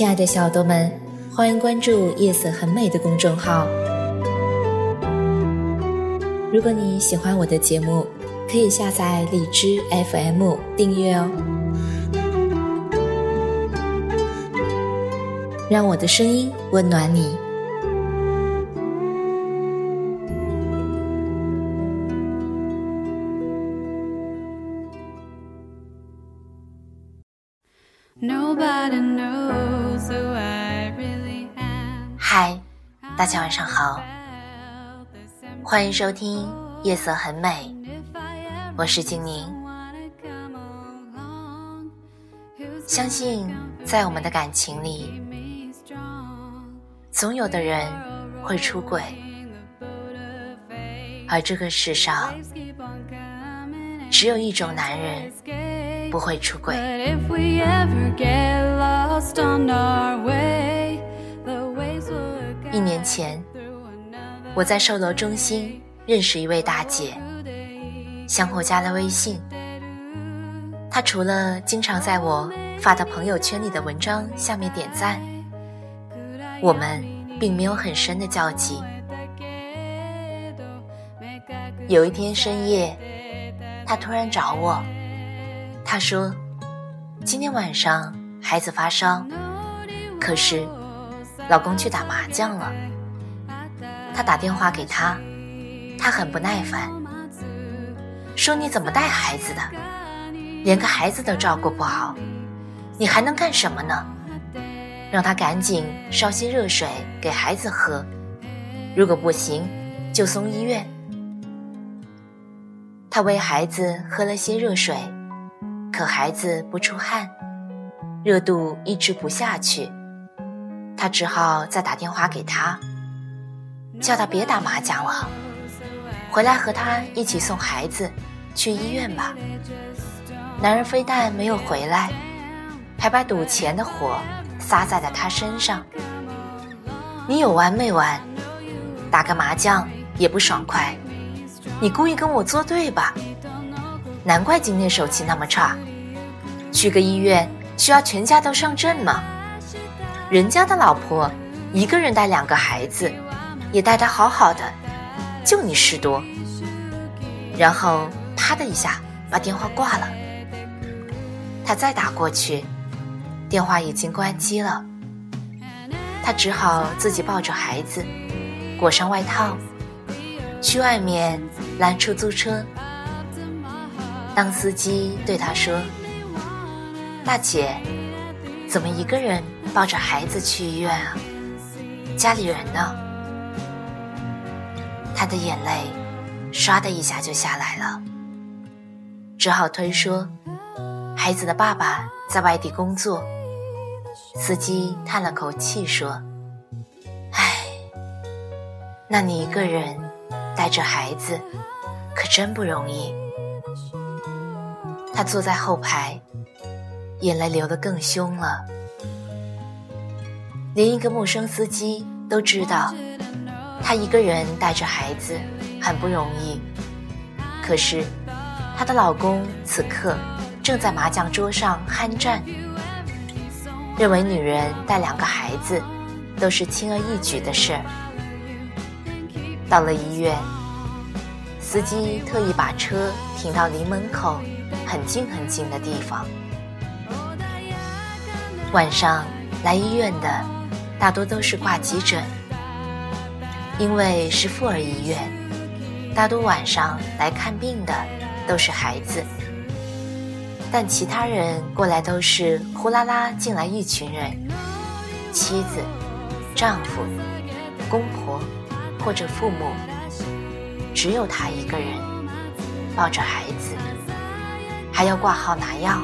亲爱的小耳朵们，欢迎关注“夜色很美”的公众号。如果你喜欢我的节目，可以下载荔枝 FM 订阅哦，让我的声音温暖你。Nobody knows 嗨，大家晚上好，欢迎收听《夜色很美》，我是静宁。相信在我们的感情里，总有的人会出轨，而这个世上只有一种男人不会出轨。一年前，我在售楼中心认识一位大姐，相互加了微信。她除了经常在我发到朋友圈里的文章下面点赞，我们并没有很深的交集。有一天深夜，她突然找我，她说：“今天晚上孩子发烧，可是……”老公去打麻将了，他打电话给他，他很不耐烦，说：“你怎么带孩子的？连个孩子都照顾不好，你还能干什么呢？让他赶紧烧些热水给孩子喝，如果不行，就送医院。”他为孩子喝了些热水，可孩子不出汗，热度一直不下去。他只好再打电话给他，叫他别打麻将了，回来和他一起送孩子去医院吧。男人非但没有回来，还把赌钱的火撒在了他身上。你有完没完？打个麻将也不爽快，你故意跟我作对吧？难怪今天手气那么差，去个医院需要全家都上阵吗？人家的老婆一个人带两个孩子，也带得好好的，就你事多。然后啪的一下把电话挂了。他再打过去，电话已经关机了。他只好自己抱着孩子，裹上外套，去外面拦出租车。当司机对他说：“大姐，怎么一个人？”抱着孩子去医院啊？家里人呢？他的眼泪唰的一下就下来了，只好推说孩子的爸爸在外地工作。司机叹了口气说：“唉，那你一个人带着孩子，可真不容易。”他坐在后排，眼泪流得更凶了。连一个陌生司机都知道，她一个人带着孩子很不容易。可是，她的老公此刻正在麻将桌上酣战，认为女人带两个孩子都是轻而易举的事。到了医院，司机特意把车停到离门口很近很近的地方。晚上来医院的。大多都是挂急诊，因为是妇儿医院，大多晚上来看病的都是孩子，但其他人过来都是呼啦啦进来一群人，妻子、丈夫、公婆或者父母，只有他一个人抱着孩子，还要挂号拿药。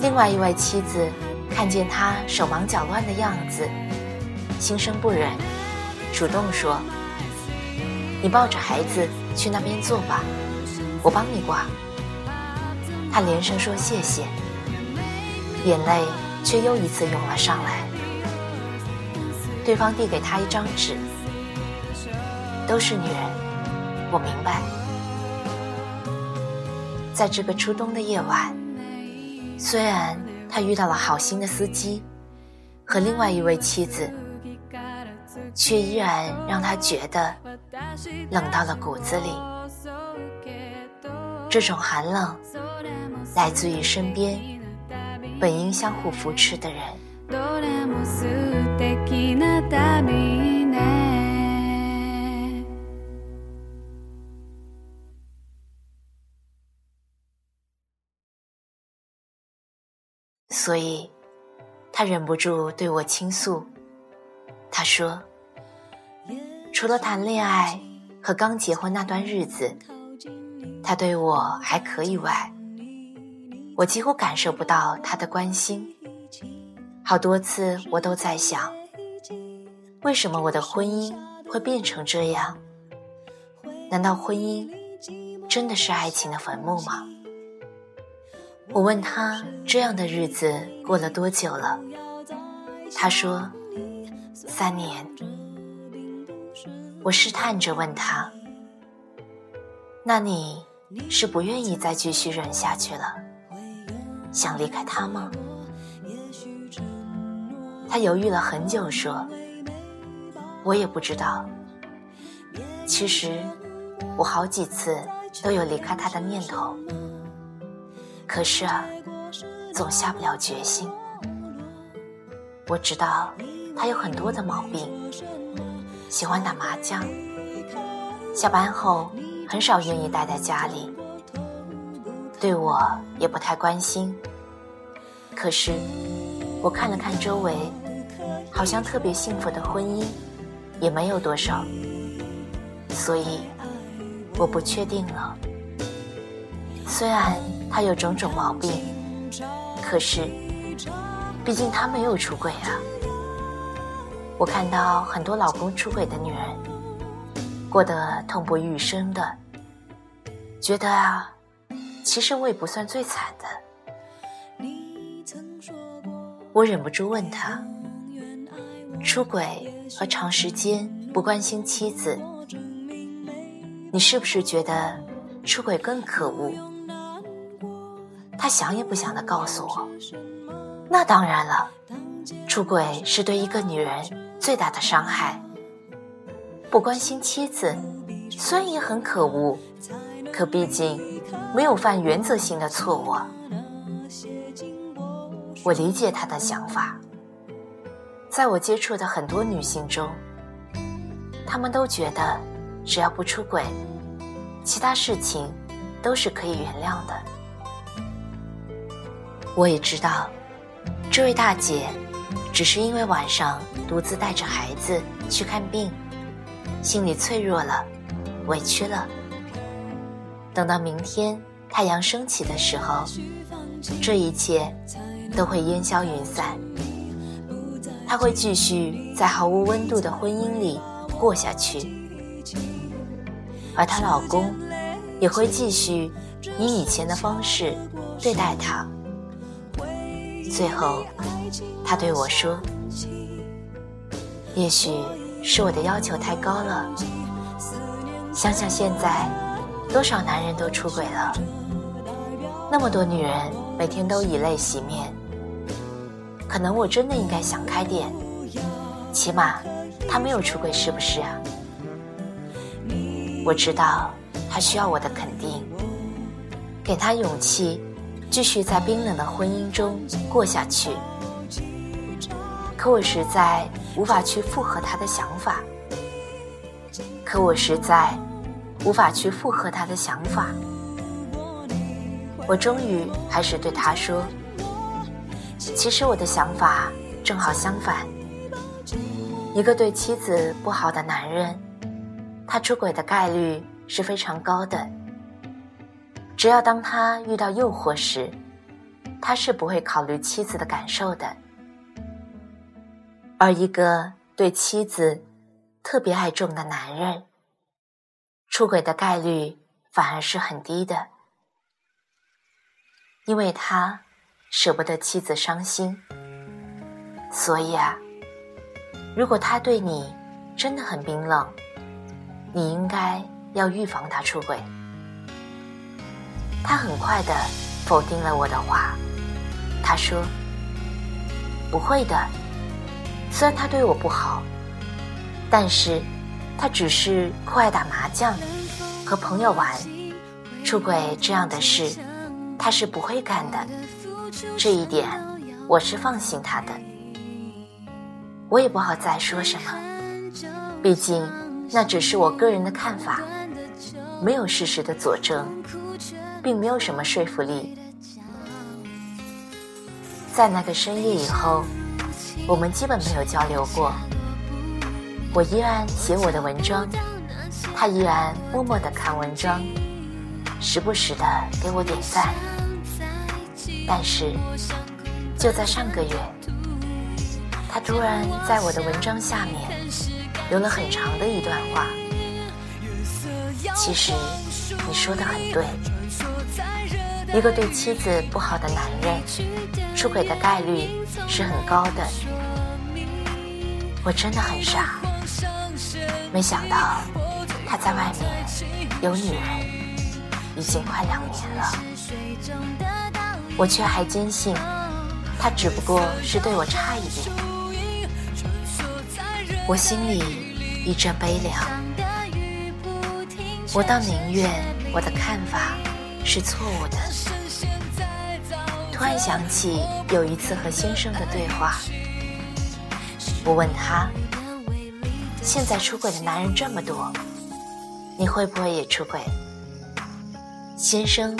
另外一位妻子看见他手忙脚乱的样子，心生不忍，主动说：“你抱着孩子去那边坐吧，我帮你挂。”他连声说谢谢，眼泪却又一次涌了上来。对方递给他一张纸，都是女人，我明白。在这个初冬的夜晚，虽然他遇到了好心的司机和另外一位妻子，却依然让他觉得冷到了骨子里。这种寒冷来自于身边本应相互扶持的人。所以，他忍不住对我倾诉。他说：“除了谈恋爱和刚结婚那段日子，他对我还可以外，我几乎感受不到他的关心。好多次，我都在想，为什么我的婚姻会变成这样？难道婚姻真的是爱情的坟墓吗？”我问他这样的日子过了多久了？他说三年。我试探着问他：“那你是不愿意再继续忍下去了？想离开他吗？”他犹豫了很久，说：“我也不知道。其实我好几次都有离开他的念头。”可是啊，总下不了决心。我知道他有很多的毛病，喜欢打麻将，下班后很少愿意待在家里，对我也不太关心。可是我看了看周围，好像特别幸福的婚姻也没有多少，所以我不确定了。虽然。他有种种毛病，可是，毕竟他没有出轨啊。我看到很多老公出轨的女人，过得痛不欲生的，觉得啊，其实我也不算最惨的。我忍不住问他：出轨和长时间不关心妻子，你是不是觉得出轨更可恶？他想也不想的告诉我：“那当然了，出轨是对一个女人最大的伤害。不关心妻子，虽然也很可恶，可毕竟没有犯原则性的错误。”我理解他的想法。在我接触的很多女性中，她们都觉得，只要不出轨，其他事情都是可以原谅的。我也知道，这位大姐只是因为晚上独自带着孩子去看病，心里脆弱了，委屈了。等到明天太阳升起的时候，这一切都会烟消云散。她会继续在毫无温度的婚姻里过下去，而她老公也会继续以以前的方式对待她。最后，他对我说：“也许是我的要求太高了。想想现在，多少男人都出轨了，那么多女人每天都以泪洗面。可能我真的应该想开点，起码他没有出轨，是不是啊？我知道他需要我的肯定，给他勇气。”继续在冰冷的婚姻中过下去，可我实在无法去附和他的想法。可我实在无法去附和他的想法。我终于还是对他说：“其实我的想法正好相反。一个对妻子不好的男人，他出轨的概率是非常高的。”只要当他遇到诱惑时，他是不会考虑妻子的感受的。而一个对妻子特别爱重的男人，出轨的概率反而是很低的，因为他舍不得妻子伤心。所以啊，如果他对你真的很冰冷，你应该要预防他出轨。他很快的否定了我的话，他说：“不会的，虽然他对我不好，但是他只是酷爱打麻将，和朋友玩，出轨这样的事他是不会干的。这一点我是放心他的。我也不好再说什么，毕竟那只是我个人的看法，没有事实的佐证。”并没有什么说服力。在那个深夜以后，我们基本没有交流过。我依然写我的文章，他依然默默的看文章，时不时的给我点赞。但是，就在上个月，他突然在我的文章下面留了很长的一段话。其实，你说的很对。一个对妻子不好的男人，出轨的概率是很高的。我真的很傻，没想到他在外面有女人，已经快两年了。我却还坚信他只不过是对我差一点。我心里一阵悲凉，我倒宁愿我的看法。是错误的。突然想起有一次和先生的对话，我问他：“现在出轨的男人这么多，你会不会也出轨？”先生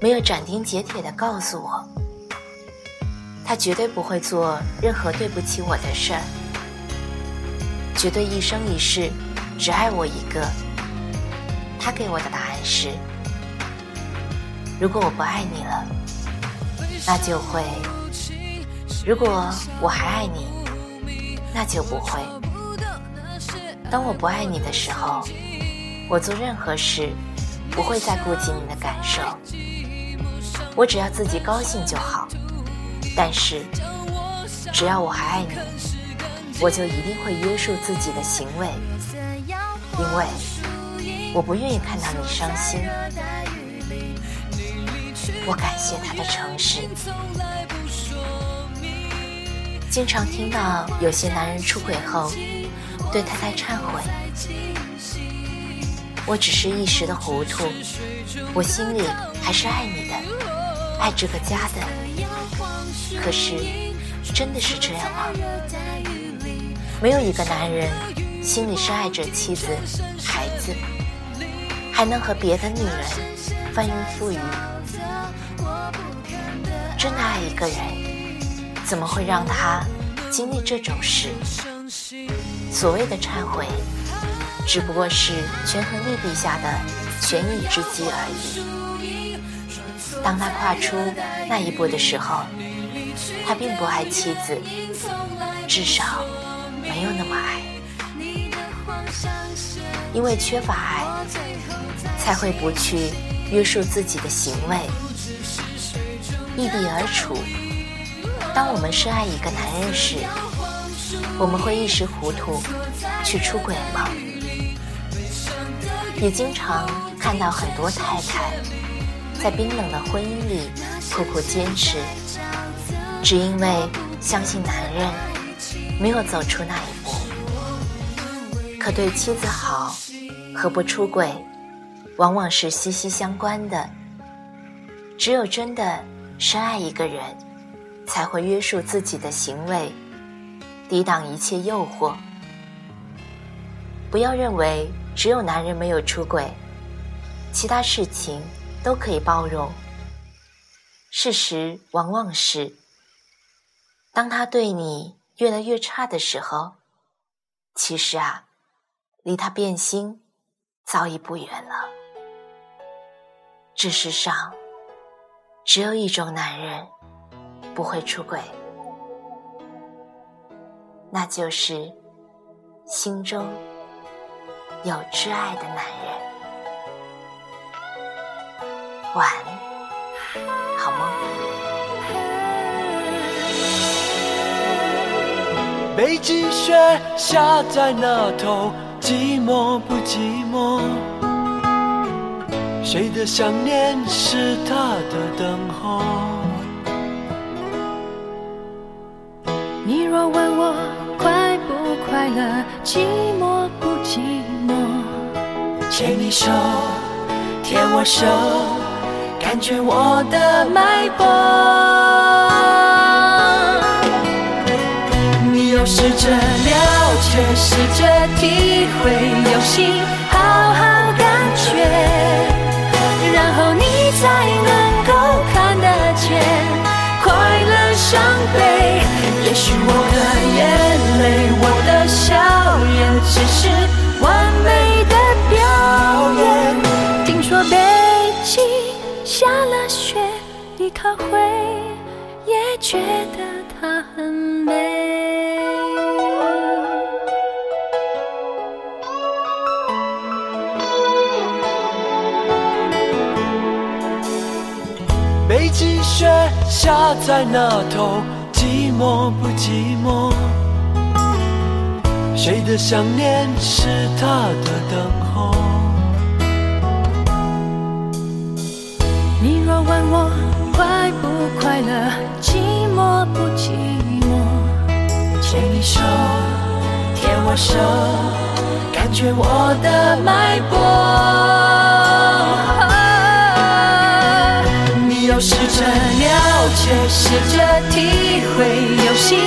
没有斩钉截铁的告诉我，他绝对不会做任何对不起我的事儿，绝对一生一世只爱我一个。他给我的答案是。如果我不爱你了，那就会；如果我还爱你，那就不会。当我不爱你的时候，我做任何事不会再顾及你的感受，我只要自己高兴就好。但是，只要我还爱你，我就一定会约束自己的行为，因为我不愿意看到你伤心。我感谢他的诚实。经常听到有些男人出轨后对太太忏悔，我只是一时的糊涂，我心里还是爱你的，爱这个家的。可是，真的是这样吗？没有一个男人心里是爱着妻子、孩子，还能和别的女人翻云覆雨。真的爱一个人，怎么会让他经历这种事？所谓的忏悔，只不过是权衡利弊下的权宜之计而已。当他跨出那一步的时候，他并不爱妻子，至少没有那么爱。因为缺乏爱，才会不去约束自己的行为。异地而处。当我们深爱一个男人时，我们会一时糊涂去出轨吗？也经常看到很多太太在冰冷的婚姻里苦苦坚持，只因为相信男人没有走出那一步。可对妻子好和不出轨，往往是息息相关的。只有真的。深爱一个人，才会约束自己的行为，抵挡一切诱惑。不要认为只有男人没有出轨，其他事情都可以包容。事实往往是，当他对你越来越差的时候，其实啊，离他变心早已不远了。这世上。只有一种男人，不会出轨，那就是心中有挚爱的男人。晚安，好梦。北极雪下在那头，寂寞不寂寞？谁的想念是他的等候？你若问我快不快乐，寂寞不寂寞？牵你手，牵我手，感觉我的脉搏。你要试着了解，试着体会，用心好好伤悲。也许我的眼泪，我的笑颜，只是完美的表演。听说北京下了雪，你可会也觉得家在那头，寂寞不寂寞？谁的想念是他的等候？你若问我快不快乐，寂寞不寂寞？牵你手，牵我手，感觉我的脉搏。试着体会，用心